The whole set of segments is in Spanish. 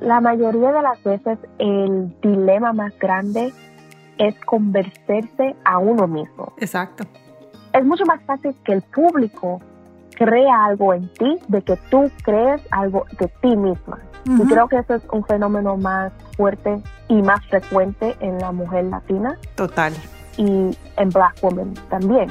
La mayoría de las veces el dilema más grande es convencerse a uno mismo. Exacto. Es mucho más fácil que el público crea algo en ti de que tú crees algo de ti misma. Y creo que eso es un fenómeno más fuerte y más frecuente en la mujer latina. Total. Y en Black Women también.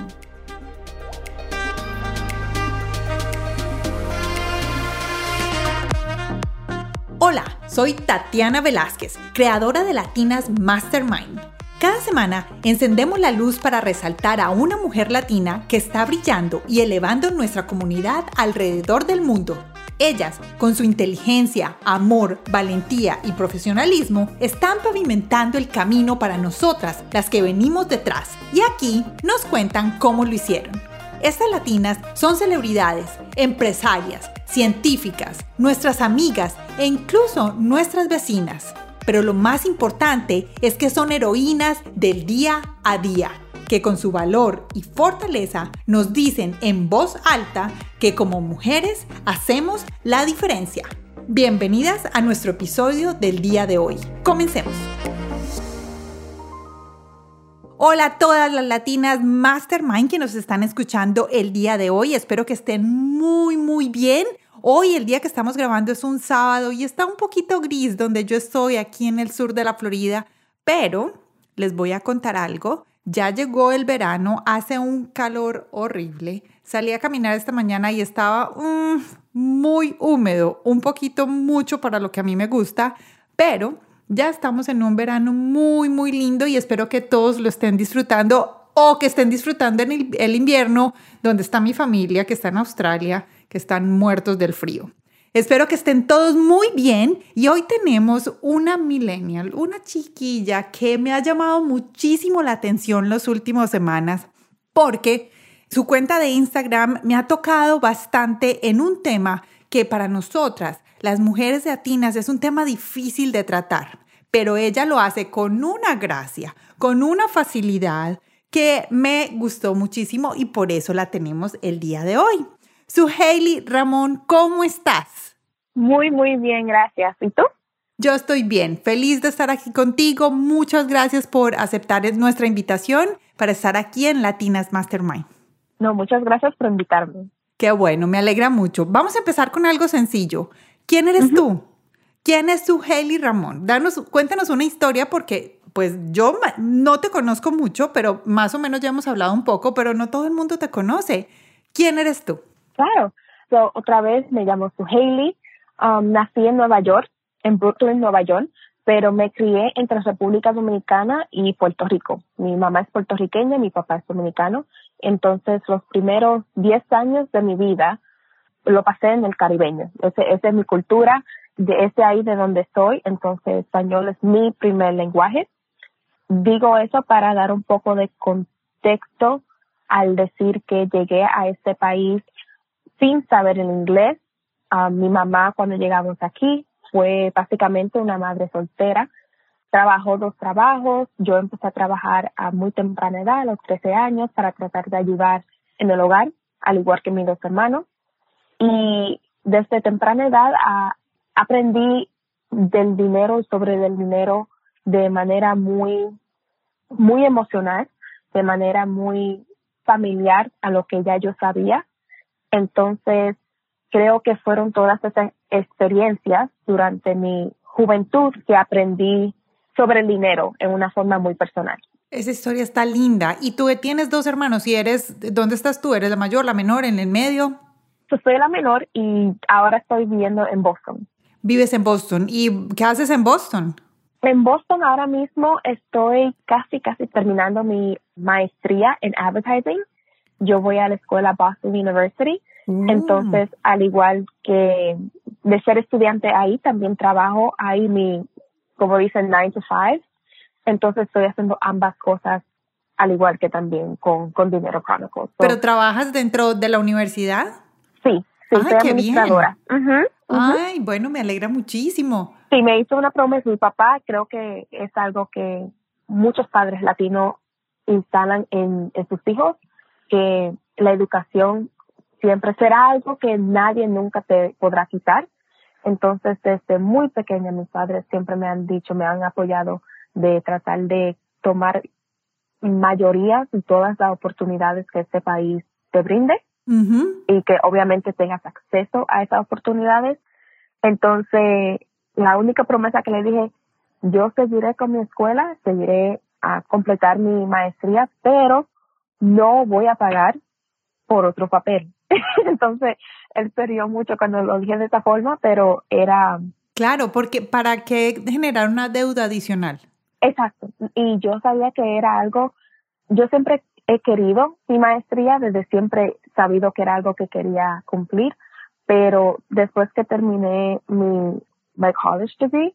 Hola, soy Tatiana Velázquez, creadora de Latinas Mastermind. Cada semana encendemos la luz para resaltar a una mujer latina que está brillando y elevando nuestra comunidad alrededor del mundo. Ellas, con su inteligencia, amor, valentía y profesionalismo, están pavimentando el camino para nosotras, las que venimos detrás. Y aquí nos cuentan cómo lo hicieron. Estas latinas son celebridades, empresarias, científicas, nuestras amigas e incluso nuestras vecinas. Pero lo más importante es que son heroínas del día a día, que con su valor y fortaleza nos dicen en voz alta que como mujeres hacemos la diferencia. Bienvenidas a nuestro episodio del día de hoy. Comencemos. Hola a todas las latinas Mastermind que nos están escuchando el día de hoy. Espero que estén muy, muy bien. Hoy, el día que estamos grabando, es un sábado y está un poquito gris donde yo estoy aquí en el sur de la Florida, pero les voy a contar algo. Ya llegó el verano, hace un calor horrible. Salí a caminar esta mañana y estaba mm, muy húmedo, un poquito mucho para lo que a mí me gusta, pero ya estamos en un verano muy, muy lindo y espero que todos lo estén disfrutando o que estén disfrutando en el, invierno, donde está mi familia, que está en Australia, que están muertos del frío. Espero que estén todos muy bien y hoy tenemos una millennial, una chiquilla que me ha llamado muchísimo la atención las últimas semanas porque su cuenta de Instagram me ha tocado bastante en un tema que para nosotras, las mujeres latinas, es un tema difícil de tratar, pero ella lo hace con una gracia, con una facilidad que me gustó muchísimo y por eso la tenemos el día de hoy. Su Hailey Ramón, ¿cómo estás? Muy, muy bien, gracias. ¿Y tú? Yo estoy bien, feliz de estar aquí contigo. Muchas gracias por aceptar nuestra invitación para estar aquí en Latinas Mastermind. No, muchas gracias por invitarme. Qué bueno, me alegra mucho. Vamos a empezar con algo sencillo. ¿Quién eres tú? ¿Quién es Haley Ramón? Danos, cuéntanos una historia porque pues yo no te conozco mucho, pero más o menos ya hemos hablado un poco, pero no todo el mundo te conoce. ¿Quién eres tú? Claro. otra vez me llamo Haley. Um, nací en Nueva York, en Brooklyn, Nueva York, pero me crié entre República Dominicana y Puerto Rico. Mi mamá es puertorriqueña, mi papá es dominicano entonces, los primeros 10 años de mi vida lo pasé en el caribeño. Esa es mi cultura, de ese ahí de donde estoy. Entonces, español es mi primer lenguaje. Digo eso para dar un poco de contexto al decir que llegué a este país sin saber el inglés. Ah, mi mamá, cuando llegamos aquí, fue básicamente una madre soltera trabajó dos trabajos. Yo empecé a trabajar a muy temprana edad, a los 13 años, para tratar de ayudar en el hogar, al igual que mis dos hermanos. Y desde temprana edad aprendí del dinero y sobre el dinero de manera muy, muy emocional, de manera muy familiar a lo que ya yo sabía. Entonces, creo que fueron todas esas experiencias durante mi juventud que aprendí sobre el dinero en una forma muy personal. Esa historia está linda. Y tú tienes dos hermanos y eres, ¿dónde estás tú? ¿Eres la mayor, la menor, en el medio? Yo soy la menor y ahora estoy viviendo en Boston. Vives en Boston. ¿Y qué haces en Boston? En Boston ahora mismo estoy casi, casi terminando mi maestría en advertising. Yo voy a la escuela Boston University. Mm. Entonces, al igual que de ser estudiante ahí, también trabajo ahí mi como dicen, 9 to 5. Entonces estoy haciendo ambas cosas al igual que también con, con Dinero Chronicles. ¿Pero trabajas dentro de la universidad? Sí, sí, Ay, soy administradora. Ay, bueno, me alegra muchísimo. Sí, me hizo una promesa mi papá, creo que es algo que muchos padres latinos instalan en, en sus hijos, que la educación siempre será algo que nadie nunca te podrá quitar. Entonces, desde muy pequeña, mis padres siempre me han dicho, me han apoyado de tratar de tomar mayoría de todas las oportunidades que este país te brinde y que obviamente tengas acceso a esas oportunidades. Entonces, la única promesa que le dije, yo seguiré con mi escuela, seguiré a completar mi maestría, pero no voy a pagar por otro papel. Entonces, él se rió mucho cuando lo dije de esta forma, pero era... Claro, porque ¿para qué generar una deuda adicional? Exacto. Y yo sabía que era algo, yo siempre he querido mi maestría, desde siempre sabido que era algo que quería cumplir, pero después que terminé mi my college degree,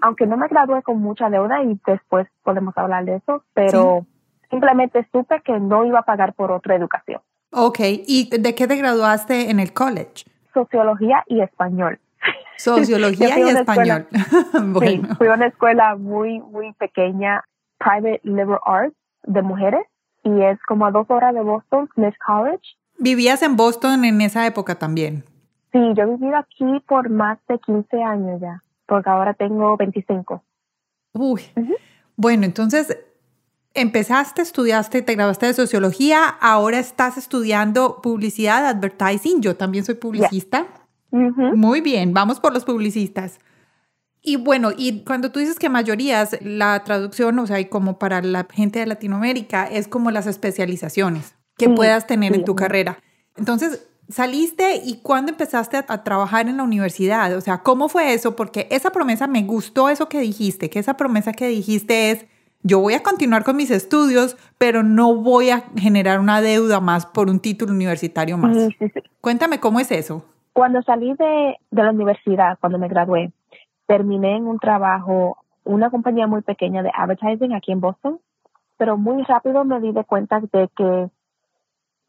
aunque no me gradué con mucha deuda y después podemos hablar de eso, pero simplemente supe que no iba a pagar por otra educación. Ok, ¿y de qué te graduaste en el college? Sociología y español. Sociología y español. bueno. Sí, fui a una escuela muy, muy pequeña, Private Liberal Arts, de mujeres, y es como a dos horas de Boston, Smith College. ¿Vivías en Boston en esa época también? Sí, yo he vivido aquí por más de 15 años ya, porque ahora tengo 25. Uy. Bueno, entonces empezaste, estudiaste, te graduaste de sociología, ahora estás estudiando publicidad, advertising. Yo también soy publicista. Muy bien, vamos por los publicistas. Y bueno, y cuando tú dices que mayorías, la traducción, o sea, y como para la gente de Latinoamérica, es como las especializaciones que puedas tener en tu carrera. Entonces, saliste y cuándo empezaste a, trabajar en la universidad? O sea, ¿cómo fue eso? Porque esa promesa, me gustó eso que dijiste, que esa promesa que dijiste es, yo voy a continuar con mis estudios, pero no voy a generar una deuda más por un título universitario más. Cuéntame cómo es eso. Cuando salí de, de la universidad, cuando me gradué, terminé en un trabajo, una compañía muy pequeña de advertising aquí en Boston, pero muy rápido me di de cuenta de que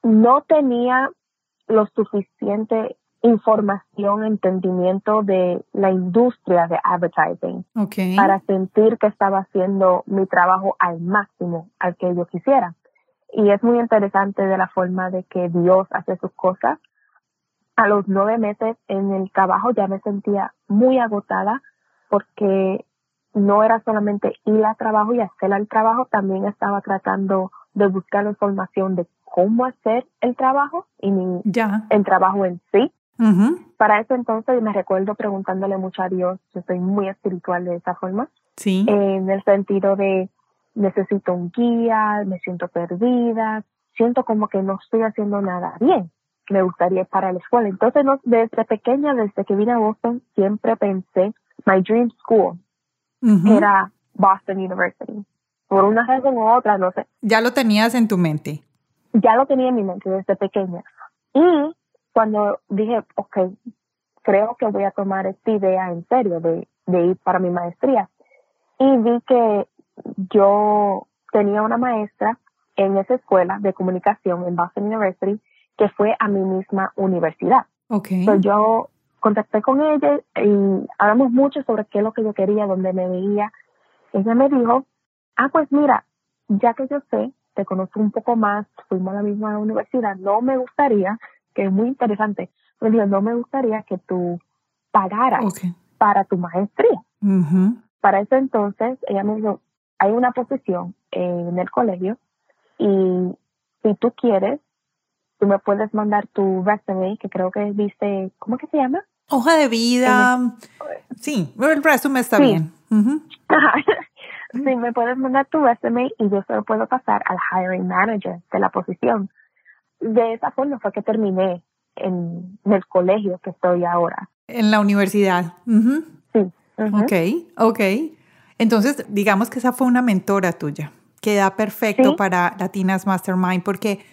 no tenía lo suficiente información, entendimiento de la industria de advertising para sentir que estaba haciendo mi trabajo al máximo, al que yo quisiera. Y es muy interesante de la forma de que Dios hace sus cosas. A los nueve meses en el trabajo ya me sentía muy agotada porque no era solamente ir al trabajo y hacer el trabajo, también estaba tratando de buscar información de cómo hacer el trabajo y el trabajo en sí. Para eso entonces me recuerdo preguntándole mucho a Dios, yo soy muy espiritual de esa forma, sí. en el sentido de necesito un guía, me siento perdida, siento como que no estoy haciendo nada bien, me gustaría ir para la escuela. Entonces desde pequeña, desde que vine a Boston, siempre pensé, my dream school era Boston University. Por una razón u otra, no sé. Ya lo tenías en tu mente ya lo tenía en mi mente desde pequeña. Y cuando dije, ok, creo que voy a tomar esta idea en serio de, de ir para mi maestría. Y vi que yo tenía una maestra en esa escuela de comunicación en Boston University que fue a mi misma universidad. Okay. Entonces yo contacté con ella y hablamos mucho sobre qué es lo que yo quería, dónde me veía. Ella me dijo, ah, pues mira, ya que yo sé te conozco un poco más, fuimos a la misma universidad, no me gustaría, que es muy interesante, me dijo, no me gustaría que tú pagaras para tu maestría. Para eso entonces, ella me dijo, hay una posición en el colegio y si tú quieres, tú me puedes mandar tu resume, que creo que dice, ¿cómo que se llama? Hoja de vida. sí, el resumen está bien. Sí, me puedes mandar tu resume y yo se lo puedo pasar al hiring manager de la posición. De esa forma fue que terminé en, el colegio que estoy ahora. En la universidad. Sí. Ok, ok. Entonces, digamos que esa fue una mentora tuya. Queda perfecto para Latinas Mastermind porque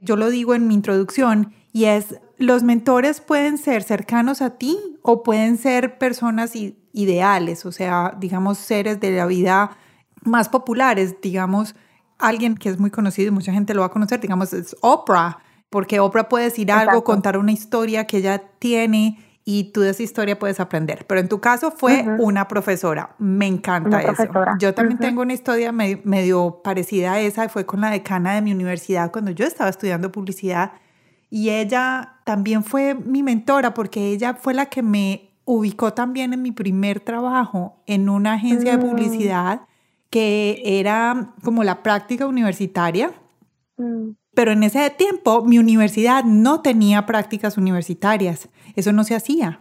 yo lo digo en mi introducción y es, los mentores pueden ser cercanos a ti o pueden ser personas ideales, o sea, digamos, seres de la vida más populares, digamos, alguien que es muy conocido y mucha gente lo va a conocer, digamos, es Oprah, porque Oprah puede decir algo, contar una historia que ella tiene y tú de esa historia puedes aprender. Pero en tu caso fue una profesora. Me encanta eso. Yo también tengo una historia medio, parecida a esa, fue con la decana de mi universidad cuando yo estaba estudiando publicidad y ella también fue mi mentora porque ella fue la que me ubicó también en mi primer trabajo en una agencia de Mm. publicidad que era como la práctica universitaria, Mm, pero en ese tiempo mi universidad no tenía prácticas universitarias, eso no se hacía.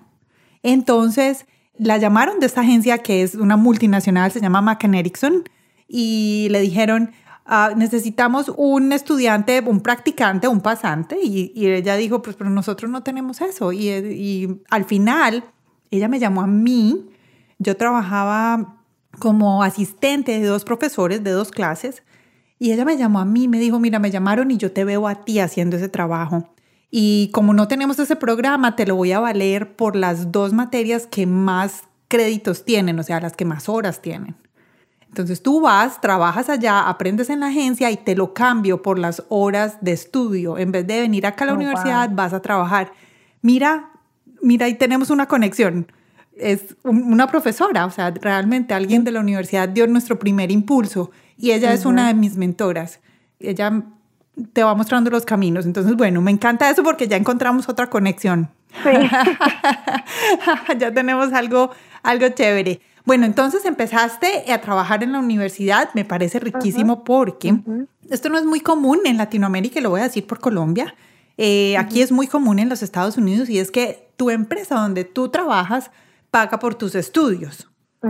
Entonces la llamaron de esta agencia que es una multinacional, se llama McCann Erickson, y le dijeron, "Ah, necesitamos un estudiante, un practicante, un pasante, y, y ella dijo, pues pero nosotros no tenemos eso. Y, y al final ella me llamó a mí, yo trabajaba como asistente de dos profesores de dos clases, y ella me llamó a mí, me dijo, mira, me llamaron y yo te veo a ti haciendo ese trabajo. Y como no tenemos ese programa, te lo voy a valer por las dos materias que más créditos tienen, o sea, las que más horas tienen. Entonces tú vas, trabajas allá, aprendes en la agencia y te lo cambio por las horas de estudio. En vez de venir acá a la Oh, universidad, wow. vas a trabajar. Mira, mira, ahí tenemos una conexión. Es un- una profesora, o sea, realmente alguien de la universidad dio nuestro primer impulso y ella es una de mis mentoras. Ella te va mostrando los caminos. Entonces, bueno, me encanta eso porque ya encontramos otra conexión. Sí. ya tenemos algo, algo chévere. Bueno, entonces empezaste a trabajar en la universidad, me parece riquísimo porque Ujú. esto no es muy común en Latinoamérica, y lo voy a decir por Colombia. Eh, Aquí es muy común en los Estados Unidos y es que tu empresa donde tú trabajas paga por tus estudios.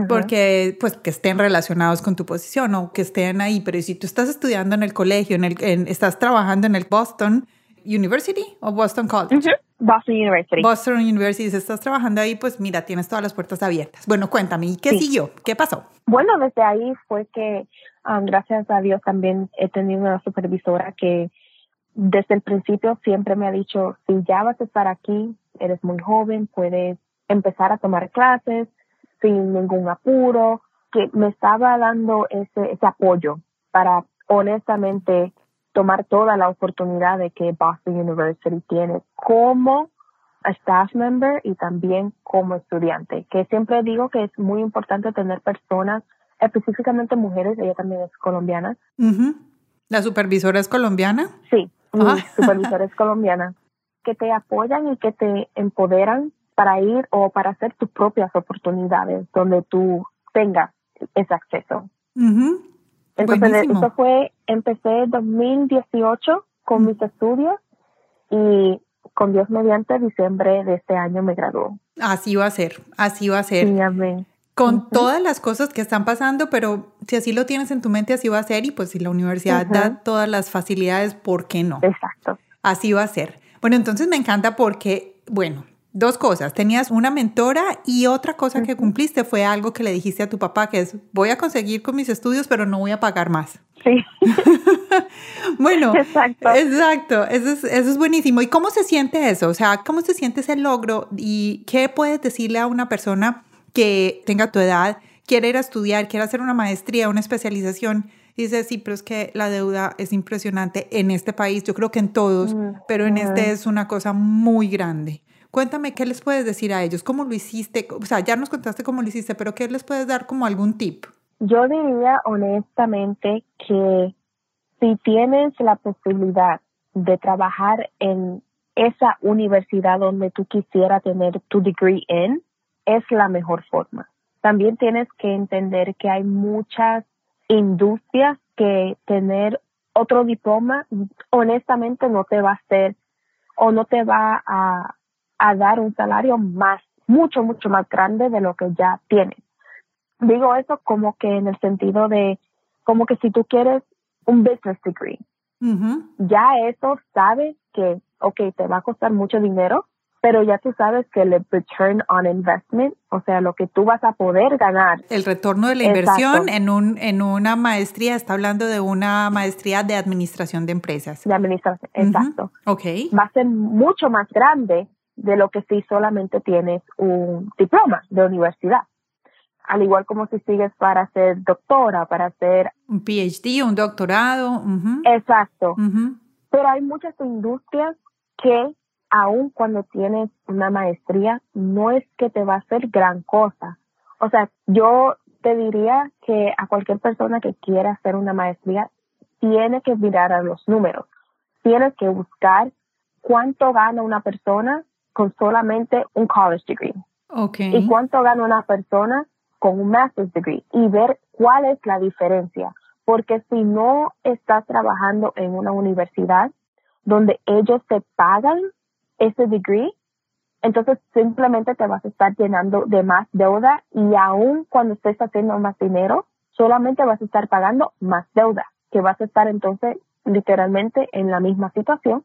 Porque, pues, que estén relacionados con tu posición o que estén ahí. Pero si tú estás estudiando en el colegio, en el, en- estás trabajando en el Boston University o Boston College. Boston University. Boston University, si estás trabajando ahí, pues mira, tienes todas las puertas abiertas. Bueno, cuéntame, ¿y qué Sí. siguió? ¿Qué pasó? Bueno, desde ahí fue que, um, gracias a Dios, también he tenido una supervisora que desde el principio siempre me ha dicho, si ya vas a estar aquí, eres muy joven, puedes empezar a tomar clases sin ningún apuro, que me estaba dando ese, ese apoyo para honestamente tomar toda la oportunidad de que Boston University tiene como staff member y también como estudiante, que siempre digo que es muy importante tener personas, específicamente mujeres, ella también es colombiana. ¿La supervisora es colombiana? sí, mi Ah. supervisora es colombiana, que te apoyan y que te empoderan para ir o para hacer tus propias oportunidades donde tú tengas ese acceso. Ujú. Entonces, Buenísimo. eso fue, empecé en 2018 con mis estudios y con Dios mediante, diciembre de este año me graduó. Así va a ser, así va a ser. Sí, amén. Con todas las cosas que están pasando, pero si así lo tienes en tu mente, así va a ser. Y pues si la universidad da todas las facilidades, ¿por qué no? Exacto. Así va a ser. Bueno, entonces me encanta porque, bueno, dos cosas. Tenías una mentora y otra cosa que cumpliste fue algo que le dijiste a tu papá, que es, voy a conseguir con mis estudios, pero no voy a pagar más. Sí, Bueno, exacto. exacto. Eso es, eso es buenísimo. ¿Y cómo se siente eso? O sea, ¿cómo se siente ese logro? ¿Y qué puedes decirle a una persona que tenga tu edad, quiere ir a estudiar, quiere hacer una maestría, una especialización? Dice, sí, pero es que la deuda es impresionante en este país, yo creo que en todos, Mm, pero en este es una cosa muy grande. Cuéntame, ¿qué les puedes decir a ellos? ¿Cómo lo hiciste? O sea, ya nos contaste cómo lo hiciste, pero ¿qué les puedes dar como algún tip? Yo diría honestamente que si tienes la posibilidad de trabajar en esa universidad donde tú quisieras tener tu degree en, es la mejor forma. También tienes que entender que hay muchas industrias que tener otro diploma honestamente no te va a hacer o no te va a, a dar un salario más, mucho, mucho más grande de lo que ya tienes. Digo eso como que en el sentido de, como que si tú quieres un business degree, Ujú. ya eso sabes que, ok, te va a costar mucho dinero, pero ya tú sabes que el return on investment, o sea, lo que tú vas a poder ganar, El retorno de la Exacto. inversión en, un, en una maestría, está hablando de una maestría de administración de empresas. de administración, Ujú. exacto, Ok. va a ser mucho más grande de lo que si solamente tienes un diploma de universidad. Al igual como si sigues para ser doctora, para ser, Un PhD, un doctorado. exacto. Pero hay muchas industrias que aun cuando tienes una maestría, no es que te va a hacer gran cosa. O sea, yo te diría que a cualquier persona que quiera hacer una maestría, tiene que mirar a los números. Tienes que buscar cuánto gana una persona con solamente un college degree. Okay. Y cuánto gana una persona con un master's degree y ver cuál es la diferencia. Porque si no estás trabajando en una universidad donde ellos te pagan ese degree, entonces simplemente te vas a estar llenando de más deuda y aún cuando estés haciendo más dinero, solamente vas a estar pagando más deuda, que vas a estar entonces literalmente en la misma situación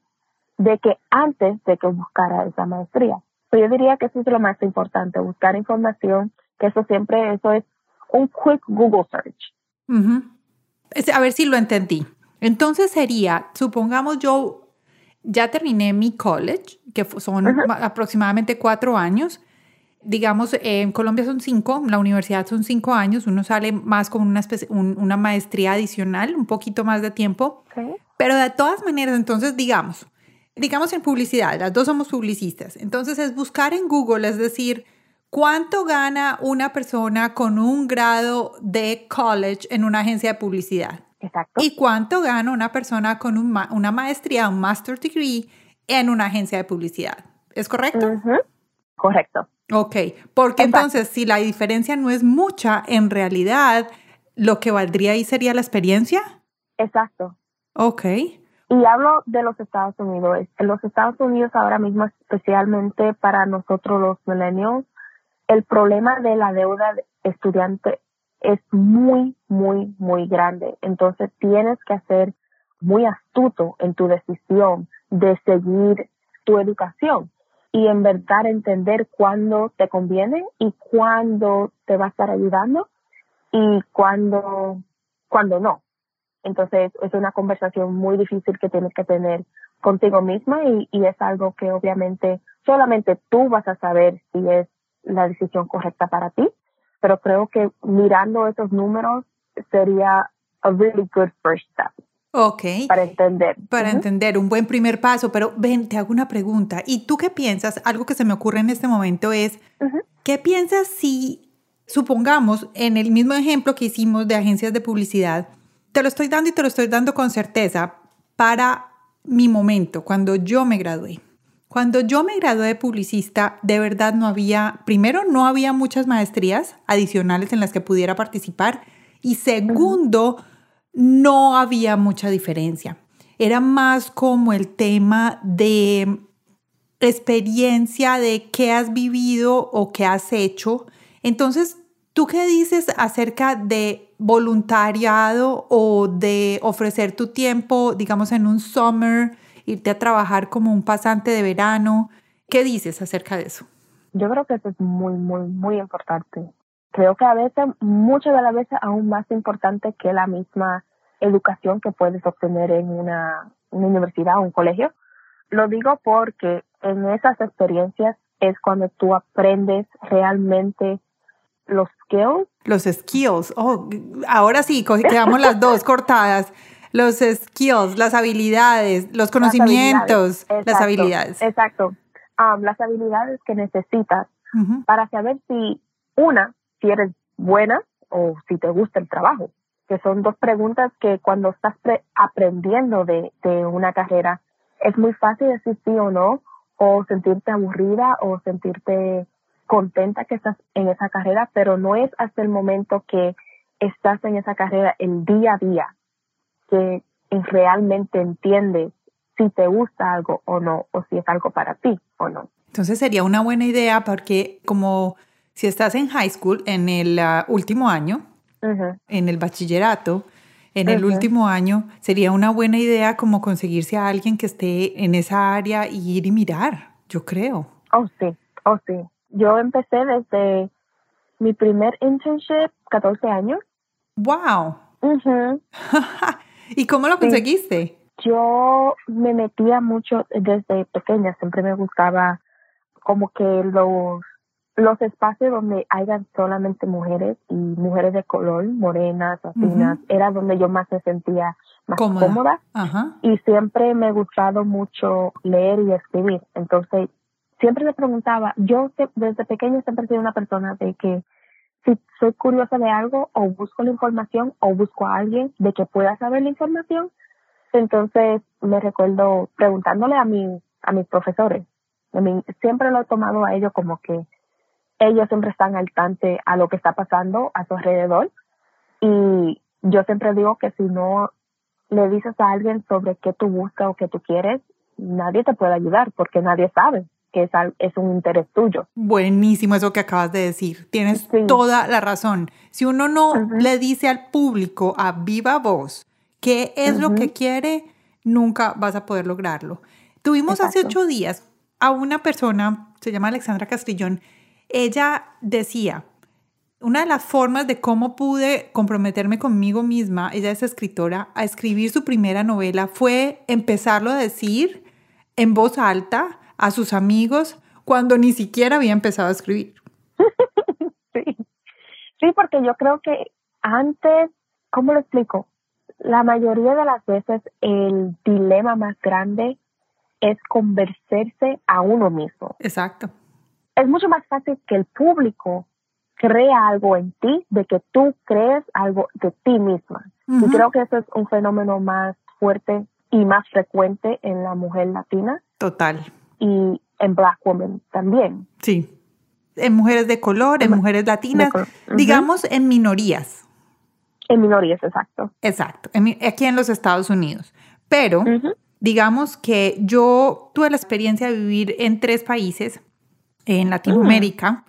de que antes de que buscara esa maestría. yo diría que eso es lo más importante, buscar información, que eso siempre, eso es un quick Google search. A ver si lo entendí. Entonces sería, supongamos yo ya terminé mi college, que son aproximadamente cuatro años. Digamos, en Colombia son cinco, la universidad son cinco años, uno sale más con una, una maestría adicional, un poquito más de tiempo. Pero de todas maneras, entonces, digamos, digamos en publicidad, las dos somos publicistas. Entonces es buscar en Google, es decir, ¿cuánto gana una persona con un grado de college en una agencia de publicidad? Exacto. ¿Y cuánto gana una persona con una maestría, un master degree en una agencia de publicidad? ¿Es correcto? Correcto. Ok, porque entonces si la diferencia no es mucha, en realidad lo que valdría ahí sería la experiencia. Exacto. Ok. Y hablo de los Estados Unidos. En los Estados Unidos ahora mismo, especialmente para nosotros los millennials, el problema de la deuda estudiante es muy, muy, muy grande. Entonces tienes que ser muy astuto en tu decisión de seguir tu educación y en verdad entender cuándo te conviene y cuándo te va a estar ayudando y cuándo, cuándo no. Entonces es una conversación muy difícil que tienes que tener contigo misma y, y es algo que obviamente solamente tú vas a saber si es la decisión correcta para ti pero creo que mirando esos números sería a really good first step. Ok. Para entender. Para entender, un buen primer paso. Pero ven, te hago una pregunta. ¿Y tú qué piensas? Algo que se me ocurre en este momento es, ¿qué piensas si, supongamos, en el mismo ejemplo que hicimos de agencias de publicidad, te lo estoy dando y te lo estoy dando con certeza para mi momento, cuando yo me gradué? Cuando yo me gradué de publicista, de verdad no había, primero, no había muchas maestrías adicionales en las que pudiera participar y segundo, no había mucha diferencia. Era más como el tema de experiencia de qué has vivido o qué has hecho. Entonces, ¿tú qué dices acerca de voluntariado o de ofrecer tu tiempo, digamos, en un summer? irte a trabajar como un pasante de verano. ¿Qué dices acerca de eso? Yo creo que eso es muy, muy, muy importante. Creo que a veces, muchas de las veces, aún más importante que la misma educación que puedes obtener en una, universidad o un colegio. Lo digo porque en esas experiencias es cuando tú aprendes realmente los skills. Los skills. Oh, ahora sí, quedamos las dos cortadas los skills, las habilidades, los conocimientos, las habilidades. Exacto. Um, las habilidades que necesitas para saber si, una, si eres buena o si te gusta el trabajo, que son dos preguntas que cuando estás aprendiendo de, de una carrera es muy fácil decir sí o no, o sentirte aburrida o sentirte contenta que estás en esa carrera, pero no es hasta el momento que estás en esa carrera el día a día que realmente entiendes si te gusta algo o no, o si es algo para ti o no. Entonces sería una buena idea porque como si estás en high school, en el ah, último año, en el bachillerato, en el último año, sería una buena idea como conseguirse a alguien que esté en esa área y ir y mirar, yo creo. Oh, sí, oh, sí. Yo empecé desde mi primer internship, 14 años. ¡Wow! ¿Y cómo lo conseguiste? Yo me metía mucho desde pequeña, siempre me gustaba como que los los espacios donde hayan solamente mujeres y mujeres de color, morenas, latinas, era donde yo más me sentía más cómoda, y siempre me ha gustado mucho leer y escribir. Entonces, siempre me preguntaba, yo desde pequeña siempre sido una persona de que si soy curiosa de algo o busco la información o busco a alguien de que pueda saber la información, entonces me recuerdo preguntándole a mis a mis profesores. siempre lo he tomado a ellos como que ellos siempre están al tanto a lo que está pasando a su alrededor. Y yo siempre digo que si no le dices a alguien sobre qué tú buscas o qué tú quieres, nadie te puede ayudar porque nadie sabe que es, es un interés tuyo. Buenísimo eso que acabas de decir. Tienes toda la razón. Si uno no le dice al público a viva voz qué es lo que quiere, nunca vas a poder lograrlo. Tuvimos hace ocho días a una persona, se llama Alexandra Castrillón, ella decía, una de las formas de cómo pude comprometerme conmigo misma, ella es escritora, a escribir su primera novela fue empezarlo a decir en voz alta a sus amigos cuando ni siquiera había empezado a escribir. sí. sí, porque yo creo que antes, ¿cómo lo explico? La mayoría de las veces el dilema más grande es convencerse a uno mismo. Exacto. Es mucho más fácil que el público crea algo en ti de que tú crees algo de ti misma. Y creo que eso es un fenómeno más fuerte y más frecuente en la mujer latina. Total. Y en Black Women también. Sí. En mujeres de color, en mujeres latinas, digamos en minorías. En minorías, exacto. Exacto, aquí en los Estados Unidos. Pero digamos que yo tuve la experiencia de vivir en tres países en Latinoamérica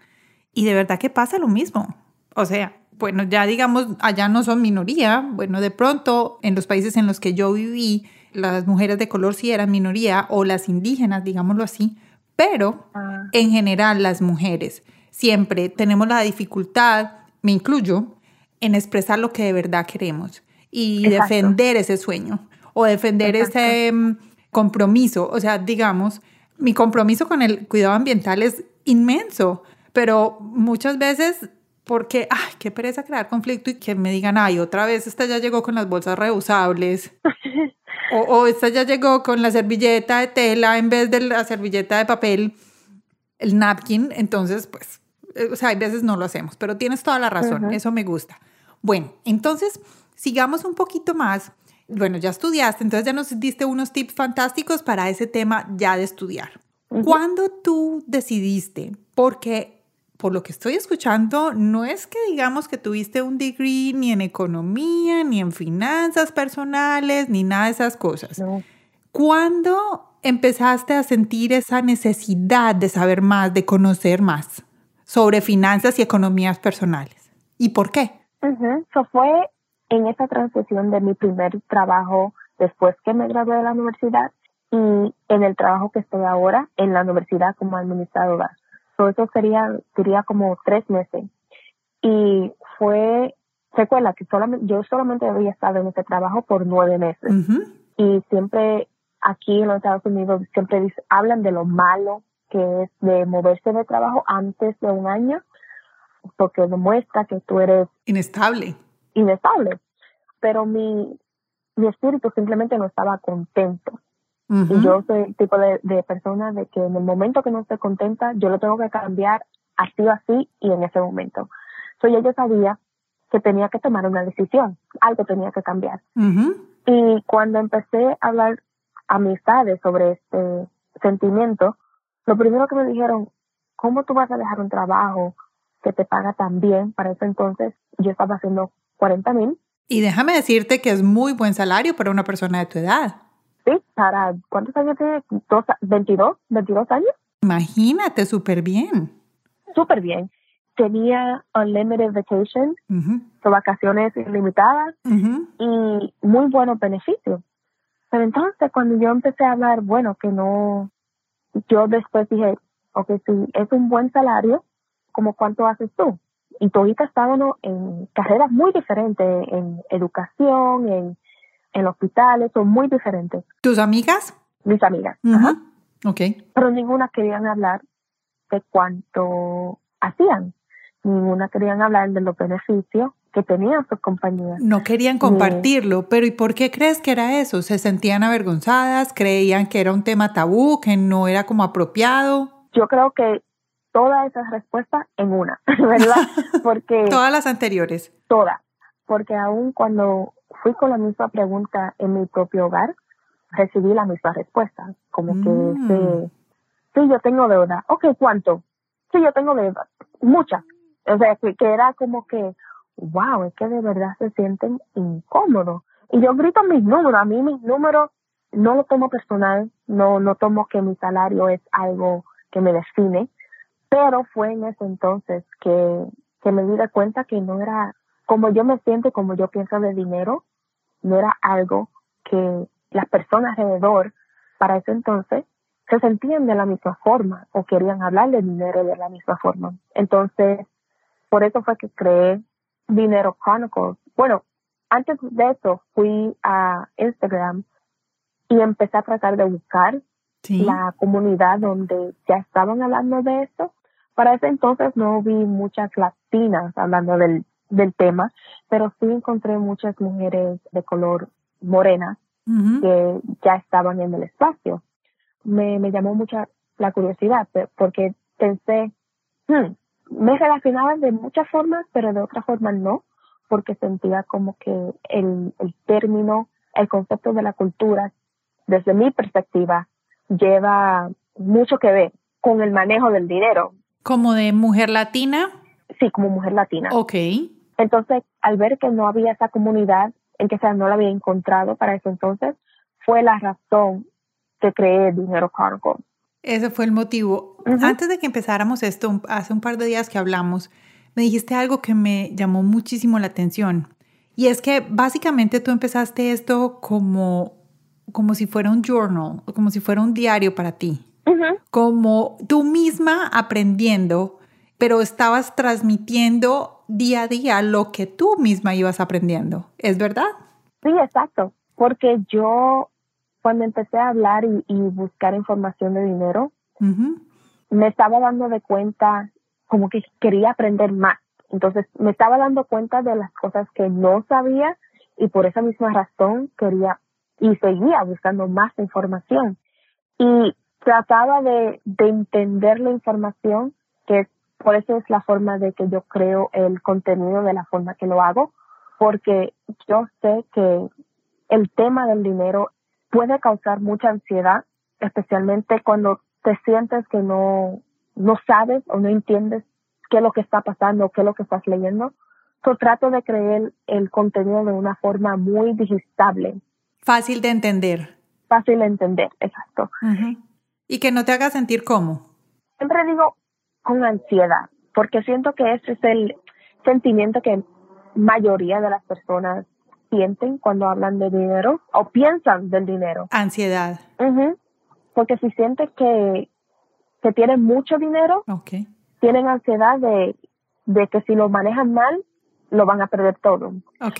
y de verdad que pasa lo mismo. O sea, bueno, ya digamos, allá no son minoría. Bueno, de pronto en los países en los que yo viví, las mujeres de color sí eran minoría o las indígenas, digámoslo así. Pero ah. en general las mujeres siempre tenemos la dificultad, me incluyo, en expresar lo que de verdad queremos y defender ese sueño o defender ese mm, compromiso. O sea, digamos, mi compromiso con el cuidado ambiental es inmenso pero muchas veces porque, ay, qué pereza crear conflicto y que me digan, ay, otra vez esta ya llegó con las bolsas reusables. o, o, esta ya llegó con la servilleta de tela en vez de la servilleta de papel, el napkin. Entonces, pues, eh, o sea, hay veces no lo hacemos, pero tienes toda la razón, eso me gusta. Bueno, entonces, sigamos un poquito más. Bueno, ya estudiaste, entonces ya nos diste unos tips fantásticos para ese tema ya de estudiar. ¿Cuándo tú decidiste? Porque por lo que estoy escuchando, no es que digamos que tuviste un degree ni en economía, ni en finanzas personales, ni nada de esas cosas. ¿Cuándo empezaste a sentir esa necesidad de saber más, de conocer más sobre finanzas y economías personales? ¿Y por qué? Eso fue en esa transición de mi primer trabajo después que me gradué de la universidad y en el trabajo que estoy ahora en la universidad como administradora eso sería, sería como tres meses. Y fue, recuerda que solamente, yo solamente había estado en ese trabajo por nueve meses. Y siempre aquí en los Estados Unidos siempre hablan de lo malo que es de moverse de trabajo antes de un año, porque demuestra que tú eres inestable. Inestable. Pero mi, mi espíritu simplemente no estaba contento. Y yo soy el tipo de, de, persona de que en el momento que no esté contenta, yo lo tengo que cambiar así o así y en ese momento. So, yo sabía que tenía que tomar una decisión, algo tenía que cambiar. Y cuando empecé a hablar amistades sobre este sentimiento, lo primero que me dijeron, ¿cómo tú vas a dejar un trabajo que te paga tan bien? Para ese entonces yo estaba haciendo 40 mil. Y déjame decirte que es muy buen salario para una persona de tu edad. Sí, para, ¿cuántos años tiene? ¿22? ¿22 años? Imagínate, súper bien. Súper bien. Tenía unlimited vacation, vacaciones ilimitadas y muy buenos beneficios. Pero entonces cuando yo empecé a hablar, bueno, que no, yo después dije, ok, si es un buen salario, ¿cómo cuánto haces tú? Y todavía estábamos en carreras muy diferentes, en educación, en en hospitales, son muy diferentes. ¿Tus amigas? Mis amigas. Ok. Pero ninguna querían hablar de cuánto hacían. Ninguna querían hablar de los beneficios que tenían sus compañías. No querían compartirlo, pero ¿y por qué crees que era eso? ¿Se sentían avergonzadas? ¿Creían que era un tema tabú, que no era como apropiado? Yo creo que todas esas respuestas en una, ¿verdad? Porque... todas las anteriores. Todas. Porque aún cuando fui con la misma pregunta en mi propio hogar, recibí la misma respuesta, como que Mm. sí, sí, yo tengo deuda. Ok, ¿cuánto? Sí, yo tengo deuda. Muchas. O sea, que, que era como que, wow, es que de verdad se sienten incómodos. Y yo grito mis números. A mí mis números no lo tomo personal, no, no tomo que mi salario es algo que me define, pero fue en ese entonces que, que me di de cuenta que no era como yo me siento, como yo pienso de dinero, no era algo que las personas alrededor para ese entonces se sentían de la misma forma o querían hablar de dinero de la misma forma. Entonces, por eso fue que creé Dinero Chronicles. Bueno, antes de eso fui a Instagram y empecé a tratar de buscar Sí. la comunidad donde ya estaban hablando de esto. Para ese entonces no vi muchas latinas hablando del, del tema, pero sí encontré muchas mujeres de color morena que ya estaban en el espacio. Me, me llamó mucha la curiosidad porque pensé, hmm, me relacionaba de muchas formas, pero de otras formas no, porque sentía como que el, el término, el concepto de la cultura, desde mi perspectiva, lleva mucho que ver con el manejo del dinero, Como de mujer latina. sí, como mujer latina. Ok. Entonces, al ver que no había esa comunidad, en que sea, no la había encontrado para ese entonces, fue la razón que creé Dinero Chronicles. Ese fue el motivo. Ujú. Antes de que empezáramos esto, hace un par de días que hablamos, me dijiste algo que me llamó muchísimo la atención. Y es que básicamente tú empezaste esto como, como si fuera un journal, como si fuera un diario para ti. Ujú. Como tú misma aprendiendo, pero estabas transmitiendo día a día lo que tú misma ibas aprendiendo. ¿Es verdad? Sí, exacto. Porque yo, cuando empecé a hablar y, y buscar información de dinero, me estaba dando de cuenta como que quería aprender más. Entonces, me estaba dando cuenta de las cosas que no sabía y por esa misma razón quería y seguía buscando más información. Y trataba de, de entender la información, que por eso es la forma de que yo creo el contenido de la forma que lo hago, porque yo sé que el tema del dinero puede causar mucha ansiedad, especialmente cuando te sientes que no, no sabes o no entiendes qué es lo que está pasando, qué es lo que estás leyendo. Yo trato de creer el contenido de una forma muy digestible, Fácil de entender. fácil de entender, exacto. Y que no te haga sentir cómo. Siempre digo con ansiedad, porque siento que ese es el sentimiento que mayoría de las personas sienten cuando hablan de dinero o piensan del dinero. Ansiedad. Porque si sientes que, que tienen mucho dinero, tienen ansiedad de, de que si lo manejan mal, lo van a perder todo.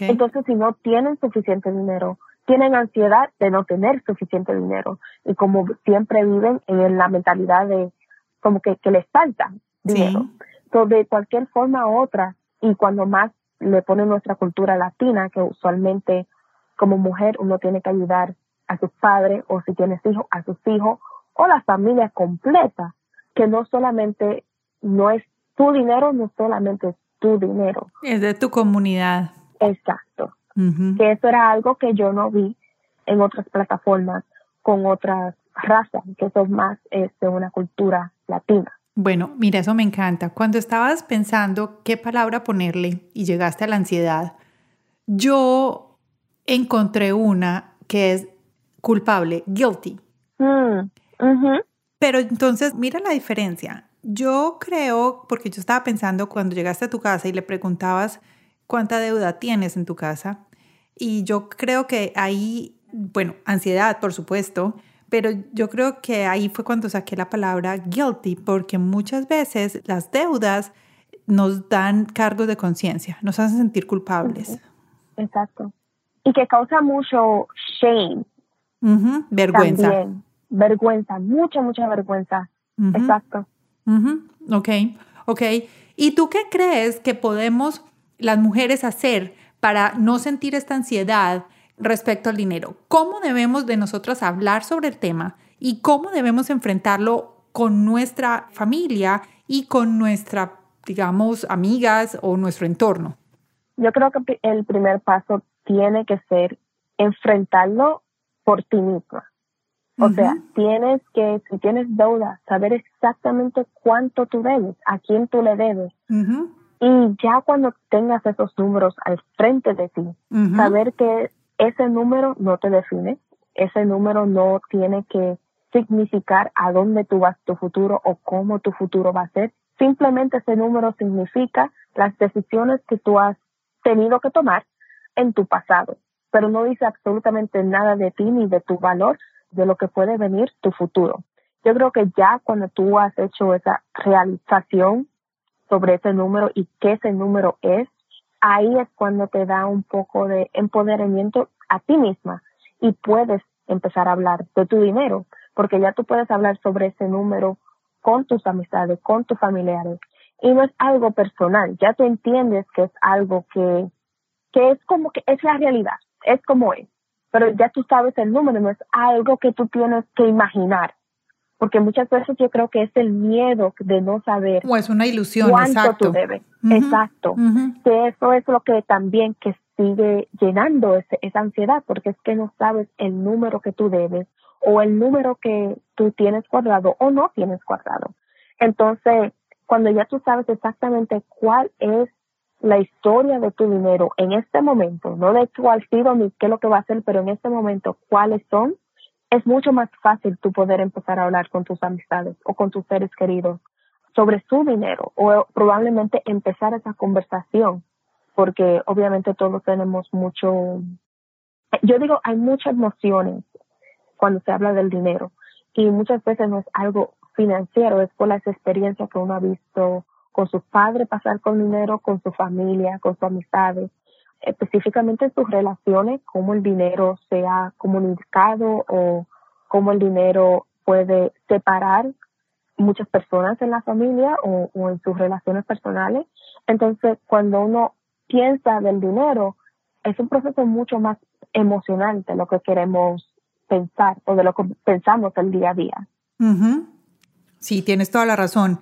Entonces, si no tienen suficiente dinero, tienen ansiedad de no tener suficiente dinero. Y como siempre viven en la mentalidad de como que, que les falta dinero. Sí. Entonces, de cualquier forma u otra, y cuando más le pone nuestra cultura latina, que usualmente como mujer uno tiene que ayudar a sus padres o si tienes hijos, a sus hijos o la familia completa, que no solamente no es tu dinero, no solamente es tu dinero. Es de tu comunidad. Exacto. Que eso era algo que yo no vi en otras plataformas con otras razas, que son más es de una cultura latina. Bueno, mira, eso me encanta. Cuando estabas pensando qué palabra ponerle y llegaste a la ansiedad, yo encontré una que es culpable, guilty. Mm. Pero entonces, mira la diferencia. Yo creo, porque yo estaba pensando cuando llegaste a tu casa y le preguntabas cuánta deuda tienes en tu casa, y yo creo que ahí, bueno, ansiedad, por supuesto, pero yo creo que ahí fue cuando saqué la palabra guilty, porque muchas veces las deudas nos dan cargos de conciencia, nos hacen sentir culpables. Exacto. Y que causa mucho shame Vergüenza. también. Vergüenza, mucha, mucha vergüenza. Exacto. Ujú, Ok, ok. ¿Y tú qué crees que podemos las mujeres hacer para no sentir esta ansiedad respecto al dinero? ¿Cómo debemos de nosotras hablar sobre el tema y cómo debemos enfrentarlo con nuestra familia y con nuestra, digamos, amigas o nuestro entorno? Yo creo que el primer paso tiene que ser enfrentarlo por ti misma. O sea, tienes que, si tienes deuda, saber exactamente cuánto tú debes, a quién tú le debes. Y ya cuando tengas esos números al frente de ti, saber que ese número no te define, ese número no tiene que significar a dónde tú vas tu futuro o cómo tu futuro va a ser. Simplemente ese número significa las decisiones que tú has tenido que tomar en tu pasado, pero no dice absolutamente nada de ti ni de tu valor, de lo que puede venir tu futuro. Yo creo que ya cuando tú has hecho esa realización sobre ese número y qué ese número es, ahí es cuando te da un poco de empoderamiento a ti misma y puedes empezar a hablar de tu dinero, porque ya tú puedes hablar sobre ese número con tus amistades, con tus familiares. Y no es algo personal, ya tú entiendes que es algo que, que es como que es la realidad, es como es pero ya tú sabes el número, no es algo que tú tienes que imaginar. Porque muchas veces yo creo que es el miedo de no saber. O es una ilusión, cuánto tú debes. Exacto. Que eso es lo que también que sigue llenando esa ansiedad, porque es que no sabes el número que tú debes o el número que tú tienes guardado o no tienes guardado. Entonces, cuando ya tú sabes exactamente cuál es la historia de tu dinero en este momento, no de cuál sido ni qué es lo que va a hacer, pero en este momento cuáles son, es mucho más fácil tú poder empezar a hablar con tus amistades o con tus seres queridos sobre su dinero o probablemente empezar esa conversación, porque obviamente todos tenemos mucho, yo digo, hay muchas emociones cuando se habla del dinero y muchas veces no es algo financiero, es por las experiencias que uno ha visto con sus padres, pasar con dinero, con su familia, con sus amistades, específicamente en sus relaciones, cómo el dinero se ha comunicado o cómo el dinero puede separar muchas personas en la familia o, en sus relaciones personales. Entonces, cuando uno piensa del dinero, es un proceso mucho más emocionante de lo que queremos pensar o de lo que pensamos el día a día. Sí, tienes toda la razón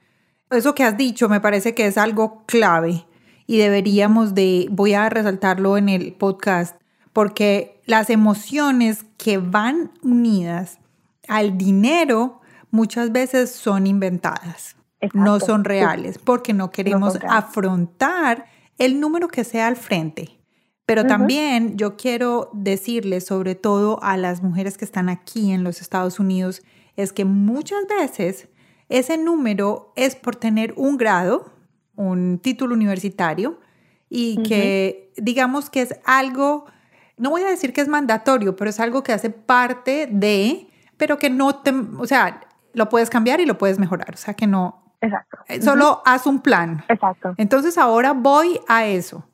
eso que has dicho me parece que es algo clave y deberíamos de, voy a resaltarlo en el podcast, porque las emociones que van unidas al dinero muchas veces son inventadas, no son reales, porque no queremos afrontar el número que sea al frente. Pero también yo quiero decirles, sobre todo a las mujeres que están aquí en los Estados Unidos, es que muchas veces ese número es por tener un grado, un título universitario y que digamos que es algo, no voy a decir que es mandatorio, pero es algo que hace parte de, pero que no te, o sea, lo puedes cambiar y lo puedes mejorar, o sea que no. Exacto. Eh, solo haz un plan. Exacto. Entonces ahora voy a eso.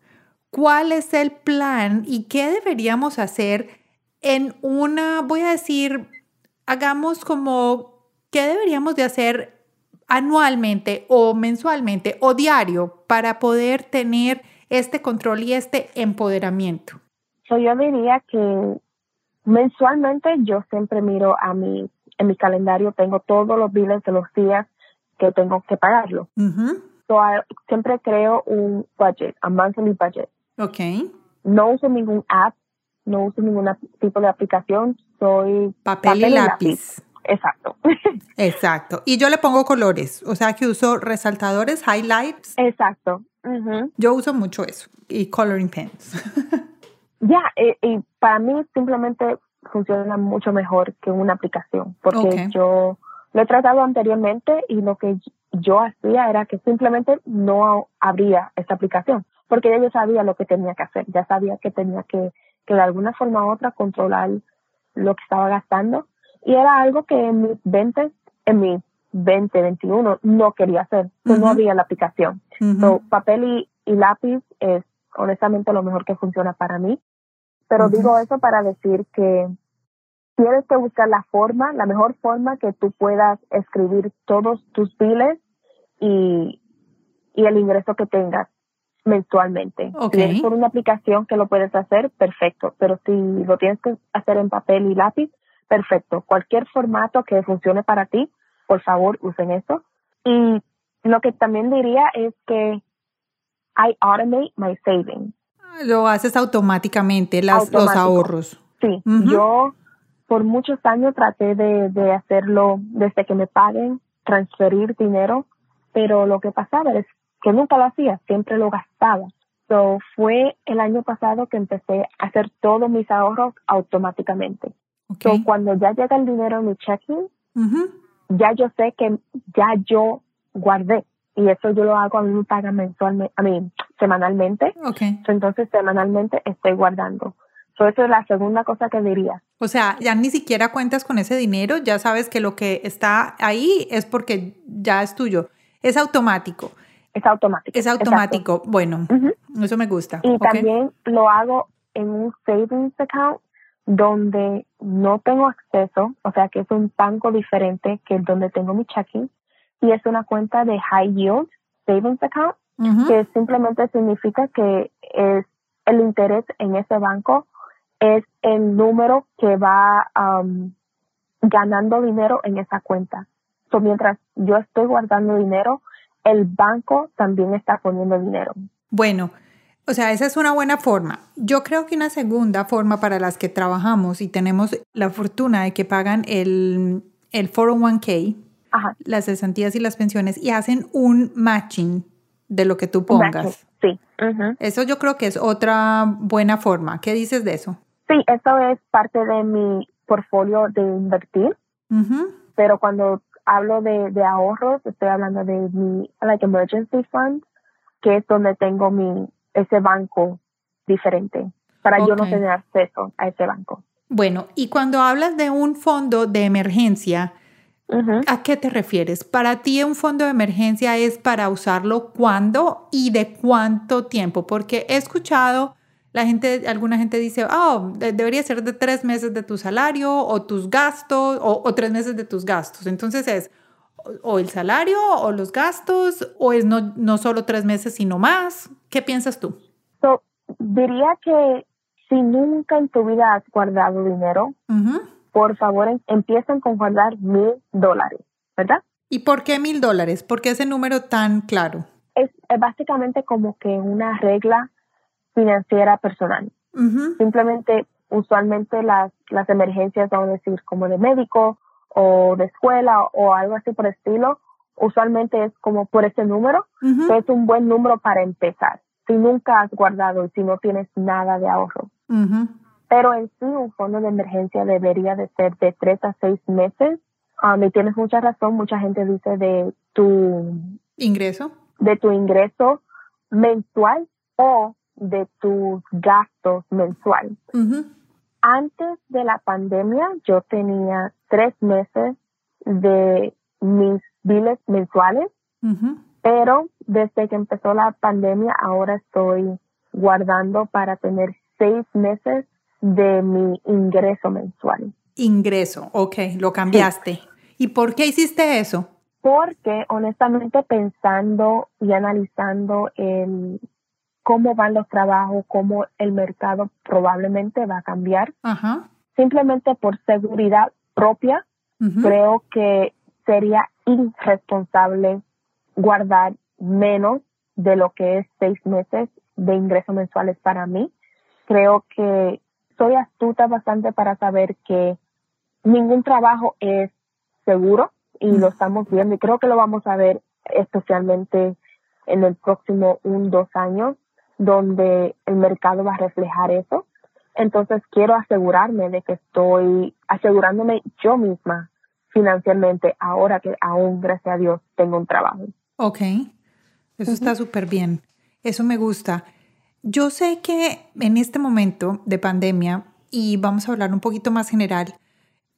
¿Cuál es el plan y qué deberíamos hacer en una, voy a decir, hagamos como ¿qué deberíamos de hacer anualmente o mensualmente o diario para poder tener este control y este empoderamiento? yo diría que mensualmente yo siempre miro a mi, en mi calendario, tengo todos los billes de los días que tengo que pagarlo. siempre creo un budget, a monthly budget. Ok. No uso ningún app, no uso ningún tipo de aplicación, soy papel, y lápiz. Exacto. Exacto. Y yo le pongo colores, o sea que uso resaltadores, highlights. Exacto. Yo uso mucho eso y coloring pens. Ya, eh, y, para mí simplemente funciona mucho mejor que una aplicación, porque yo lo he tratado anteriormente y lo que yo hacía era que simplemente no abría esta aplicación, porque ya yo sabía lo que tenía que hacer, ya sabía que tenía que, que de alguna forma u otra controlar lo que estaba gastando y era algo que en mis 20, en mi 2021 no quería hacer, no había la aplicación. papel y, lápiz es honestamente lo mejor que funciona para mí. Pero digo eso para decir que tienes que buscar la forma, la mejor forma que tú puedas escribir todos tus biles y, y el ingreso que tengas mensualmente. Si es por una aplicación que lo puedes hacer, perfecto. Pero si lo tienes que hacer en papel y lápiz, perfecto. Cualquier formato que funcione para ti, por favor, usen eso. Y lo que también diría es que I automate my savings. Lo haces automáticamente, las, los ahorros. Sí, yo por muchos años traté de, de hacerlo desde que me paguen, transferir dinero, pero lo que pasaba es que nunca lo hacía, siempre lo gastaba. So, fue el año pasado que empecé a hacer todos mis ahorros automáticamente. So, cuando ya llega el dinero en mi checking, ya yo sé que ya yo guardé. Y eso yo lo hago, a mí me pagan mensualmente, a mí semanalmente. Okay. entonces, semanalmente estoy guardando. So, eso es la segunda cosa que diría. O sea, ya ni siquiera cuentas con ese dinero, ya sabes que lo que está ahí es porque ya es tuyo. Es automático. Es automático. Es automático. Bueno, eso me gusta. Y también lo hago en un savings account donde no tengo acceso, o sea que es un banco diferente que donde tengo mi checking y es una cuenta de high yield savings account que simplemente significa que es el interés en ese banco es el número que va um, ganando dinero en esa cuenta. So, mientras yo estoy guardando dinero, el banco también está poniendo dinero. Bueno, o sea, esa es una buena forma. Yo creo que una segunda forma para las que trabajamos y tenemos la fortuna de que pagan el, el 401k, las cesantías y las pensiones, y hacen un matching de lo que tú pongas. Sí. Eso yo creo que es otra buena forma. ¿Qué dices de eso? Sí, eso es parte de mi portfolio de invertir. Pero cuando hablo de, de ahorros, estoy hablando de mi like emergency fund, que es donde tengo mi ese banco diferente para yo no tener acceso a ese banco. Bueno, y cuando hablas de un fondo de emergencia, ¿a qué te refieres? Para ti un fondo de emergencia es para usarlo cuándo y de cuánto tiempo, porque he escuchado la gente, alguna gente dice, oh, debería ser de tres meses de tu salario o tus gastos o, tres meses de tus gastos. Entonces es o el salario o los gastos o es no, no solo tres meses sino más. ¿Qué piensas tú? diría que si nunca en tu vida has guardado dinero, por favor em, empiecen con guardar mil dólares, ¿verdad? ¿Y por qué mil dólares? ¿Por qué ese número tan claro? Es, es básicamente como que una regla financiera personal. Simplemente, usualmente las, las emergencias, vamos a decir, como de médico o de escuela o algo así por estilo, usualmente es como por ese número, que es un buen número para empezar. Si nunca has guardado y si no tienes nada de ahorro. Pero en sí, un fondo de emergencia debería de ser de tres a seis meses. Um, y tienes mucha razón, mucha gente dice de tu ingreso, de tu ingreso mensual o de tus gastos mensuales. Antes de la pandemia, yo tenía tres meses de mis biles mensuales, pero desde que empezó la pandemia, ahora estoy guardando para tener seis meses de mi ingreso mensual. Ingreso, ok, lo cambiaste. ¿Y por qué hiciste eso? Porque honestamente pensando y analizando el cómo van los trabajos, cómo el mercado probablemente va a cambiar. Simplemente por seguridad propia, creo que sería irresponsable guardar menos de lo que es seis meses de ingresos mensuales para mí. Creo que soy astuta bastante para saber que ningún trabajo es seguro y lo estamos viendo y creo que lo vamos a ver especialmente en el próximo un, dos años donde el mercado va a reflejar eso. Entonces quiero asegurarme de que estoy asegurándome yo misma financieramente ahora que aún, gracias a Dios, tengo un trabajo. Ok, eso está súper bien. Eso me gusta. Yo sé que en este momento de pandemia, y vamos a hablar un poquito más general,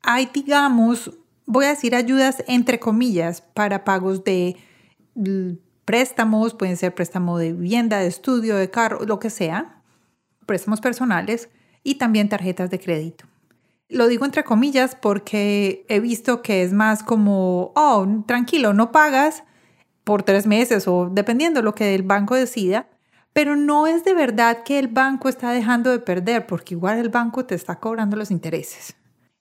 hay, digamos, voy a decir ayudas entre comillas para pagos de préstamos, pueden ser préstamo de vivienda, de estudio, de carro, lo que sea, préstamos personales y también tarjetas de crédito. Lo digo entre comillas porque he visto que es más como, oh, tranquilo, no pagas por tres meses o dependiendo lo que el banco decida, pero no es de verdad que el banco está dejando de perder porque igual el banco te está cobrando los intereses.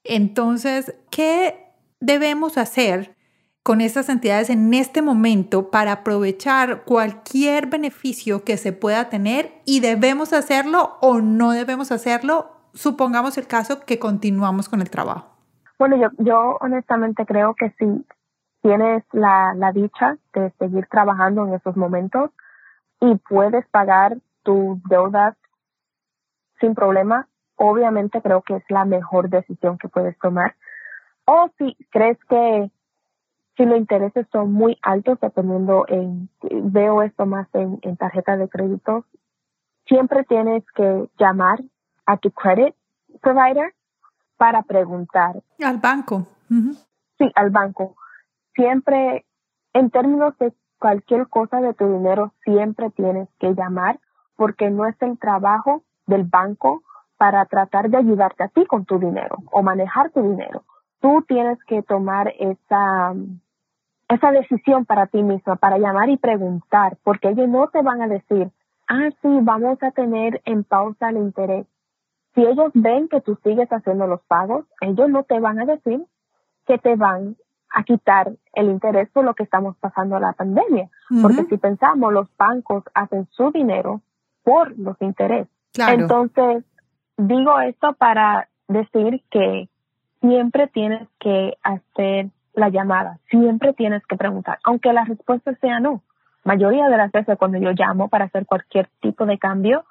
Entonces, ¿qué debemos hacer con estas entidades en este momento para aprovechar cualquier beneficio que se pueda tener y debemos hacerlo o no debemos hacerlo supongamos el caso que continuamos con el trabajo. Bueno, yo, yo honestamente creo que si tienes la, la dicha de seguir trabajando en esos momentos y puedes pagar tus deudas sin problema, obviamente creo que es la mejor decisión que puedes tomar. O si crees que si los intereses son muy altos, dependiendo en, veo esto más en, en tarjeta de crédito, siempre tienes que llamar a tu credit provider para preguntar. Al banco. Sí, al banco. Siempre, en términos de cualquier cosa de tu dinero, siempre tienes que llamar porque no es el trabajo del banco para tratar de ayudarte a ti con tu dinero o manejar tu dinero. Tú tienes que tomar esa, esa decisión para ti misma, para llamar y preguntar, porque ellos no te van a decir, ah, sí, vamos a tener en pausa el interés. Si ellos ven que tú sigues haciendo los pagos, ellos no te van a decir que te van a quitar el interés por lo que estamos pasando la pandemia. Porque si pensamos, los bancos hacen su dinero por los intereses. Entonces, digo esto para decir que siempre tienes que hacer la llamada, siempre tienes que preguntar, aunque la respuesta sea no. Mayoría de las veces cuando yo llamo para hacer cualquier tipo de cambio,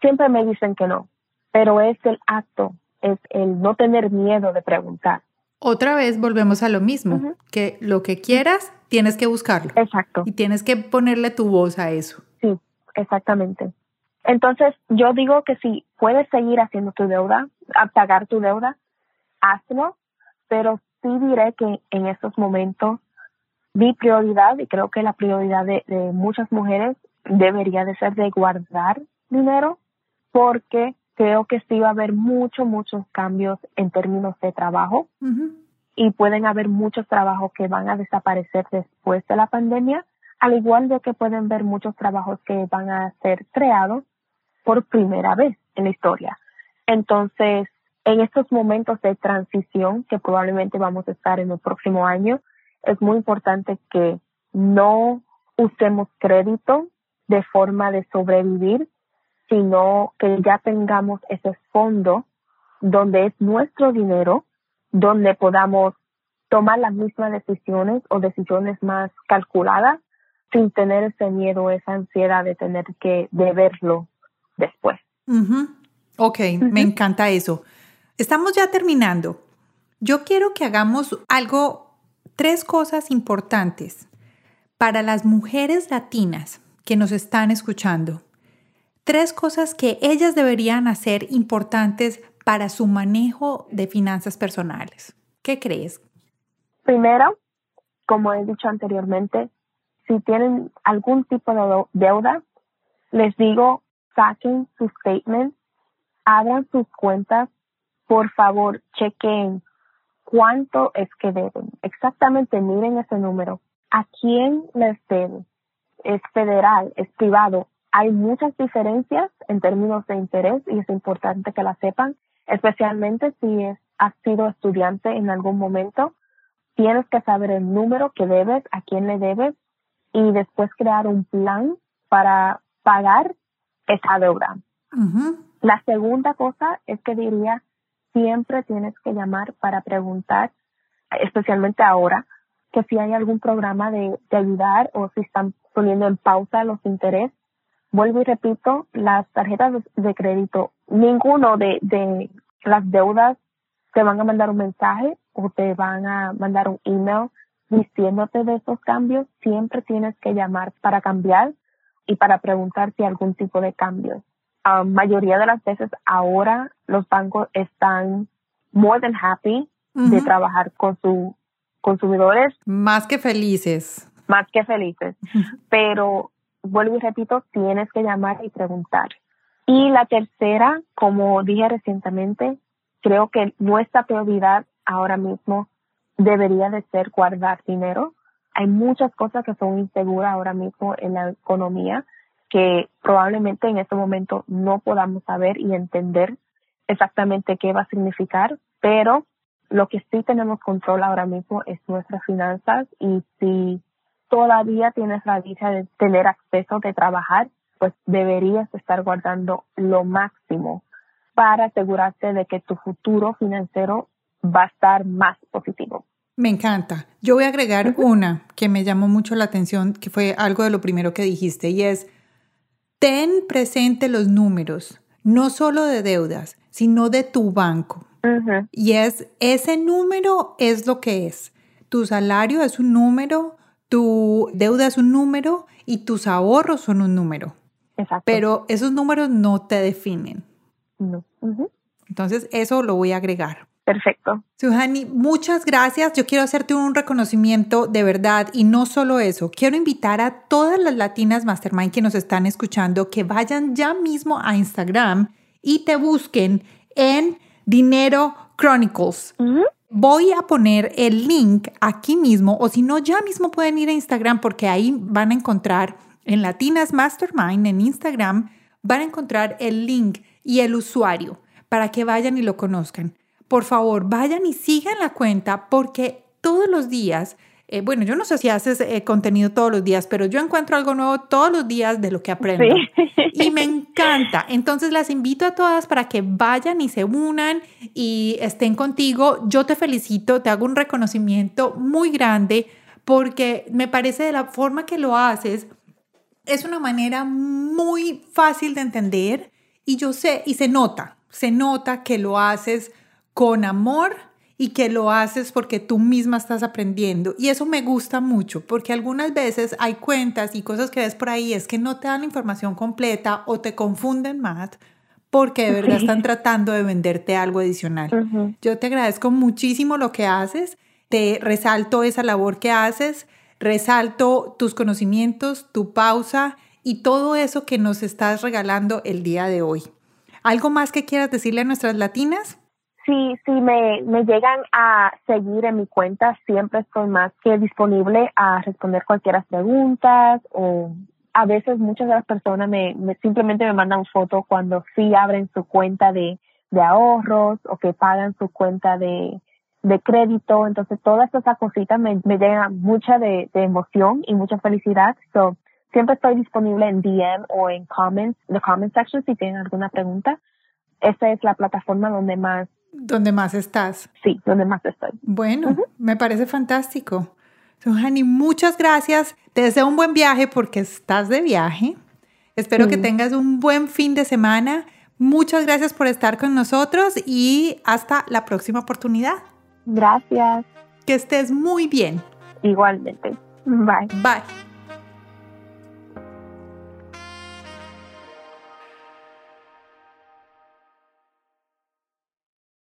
siempre me dicen que no, pero es el acto, es el no tener miedo de preguntar. Otra vez volvemos a lo mismo, que lo que quieras tienes que buscarlo. Exacto. Y tienes que ponerle tu voz a eso. Sí, exactamente. Entonces, yo digo que si puedes seguir haciendo tu deuda, pagar tu deuda, hazlo, pero sí diré que en estos momentos mi prioridad, y creo que la prioridad de, muchas mujeres debería de ser de guardar dinero, porque creo que sí va a haber muchos, muchos cambios en términos de trabajo y pueden haber muchos trabajos que van a desaparecer después de la pandemia, al igual de que pueden ver muchos trabajos que van a ser creados por primera vez en la historia. Entonces, en estos momentos de transición que probablemente vamos a estar en el próximo año, es muy importante que no usemos crédito de forma de sobrevivir, sino que ya tengamos ese fondo donde es nuestro dinero, donde podamos tomar las mismas decisiones o decisiones más calculadas sin tener ese miedo, esa ansiedad de tener que deberlo después. Ok, me encanta eso. Estamos ya terminando. Yo quiero que hagamos algo, tres cosas importantes para las mujeres latinas que nos están escuchando. Tres cosas que ellas deberían hacer importantes para su manejo de finanzas personales. ¿Qué crees? Primero, como he dicho anteriormente, si tienen algún tipo de deuda, les digo, saquen sus statements, abran sus cuentas por favor, chequen cuánto es que deben. Exactamente, miren ese número. ¿A quién les deben? ¿Es federal? ¿Es privado? Hay muchas diferencias en términos de interés y es importante que la sepan, especialmente si has sido estudiante en algún momento. Tienes que saber el número que debes, a quién le debes y después crear un plan para pagar esa deuda. La segunda cosa es que diría siempre tienes que llamar para preguntar, especialmente ahora, que si hay algún programa de, ayudar o si están poniendo en pausa los intereses. Vuelvo y repito, las tarjetas de, crédito, ninguno de, de las deudas te van a mandar un mensaje o te van a mandar un email diciéndote de esos cambios. Siempre tienes que llamar para cambiar y para preguntar si hay algún tipo de cambios mayoría de las veces ahora los bancos están more than happy de trabajar con sus consumidores. Más que felices. Más que felices. Pero vuelvo y repito, tienes que llamar y preguntar. Y la tercera, como dije recientemente, creo que nuestra prioridad ahora mismo debería de ser guardar dinero. Hay muchas cosas que son inseguras ahora mismo en la economía que probablemente en este momento no podamos saber y entender exactamente qué va a significar, pero lo que sí tenemos control ahora mismo es nuestras finanzas y si todavía tienes la dicha de tener acceso de trabajar, pues deberías estar guardando lo máximo para asegurarte de que tu futuro financiero va a estar más positivo. Me encanta. Yo voy a agregar una que me llamó mucho la atención, que fue algo de lo primero que dijiste, y es, ten presente los números, no solo de deudas, sino de tu banco. Y es, ese número es lo que es. Tu salario es un número, tu deuda es un número y tus ahorros son un número. Exacto. Pero esos números no te definen. No. Entonces, eso lo voy a agregar. Perfecto. Suhani, muchas gracias. Yo quiero hacerte un reconocimiento de verdad y no solo eso. Quiero invitar a todas las latinas mastermind que nos están escuchando que vayan ya mismo a Instagram y te busquen en Dinero Chronicles. Voy a poner el link aquí mismo o si no, ya mismo pueden ir a Instagram porque ahí van a encontrar en Latinas Mastermind en Instagram, van a encontrar el link y el usuario para que vayan y lo conozcan. Por favor, vayan y sigan la cuenta porque todos los días, eh, bueno, yo no sé si haces eh, contenido todos los días, pero yo encuentro algo nuevo todos los días de lo que aprendo. Y me encanta. Entonces las invito a todas para que vayan y se unan y estén contigo. Yo te felicito, te hago un reconocimiento muy grande porque me parece de la forma que lo haces, es una manera muy fácil de entender y yo sé, y se nota, se nota que lo haces con amor y que lo haces porque tú misma estás aprendiendo. Y eso me gusta mucho, porque algunas veces hay cuentas y cosas que ves por ahí es que no te dan la información completa o te confunden más porque de verdad están tratando de venderte algo adicional. Yo te agradezco muchísimo lo que haces, te resalto esa labor que haces, resalto tus conocimientos, tu pausa y todo eso que nos estás regalando el día de hoy. ¿Algo más que quieras decirle a nuestras latinas? Si, si me, me llegan a seguir en mi cuenta, siempre estoy más que disponible a responder cualquier preguntas o a veces muchas de las personas me, simplemente me mandan foto cuando sí abren su cuenta de, de ahorros o que pagan su cuenta de, de crédito. Entonces, todas esas cositas me, me llegan mucha de, de emoción y mucha felicidad. So, siempre estoy disponible en DM o en comments, the comment section si tienen alguna pregunta. Esa es la plataforma donde más ¿Dónde más estás? Sí, donde más estoy. Bueno, me parece fantástico. Johanny, muchas gracias. Te deseo un buen viaje porque estás de viaje. Espero que tengas un buen fin de semana. Muchas gracias por estar con nosotros y hasta la próxima oportunidad. Gracias. Que estés muy bien. Igualmente. Bye. Bye.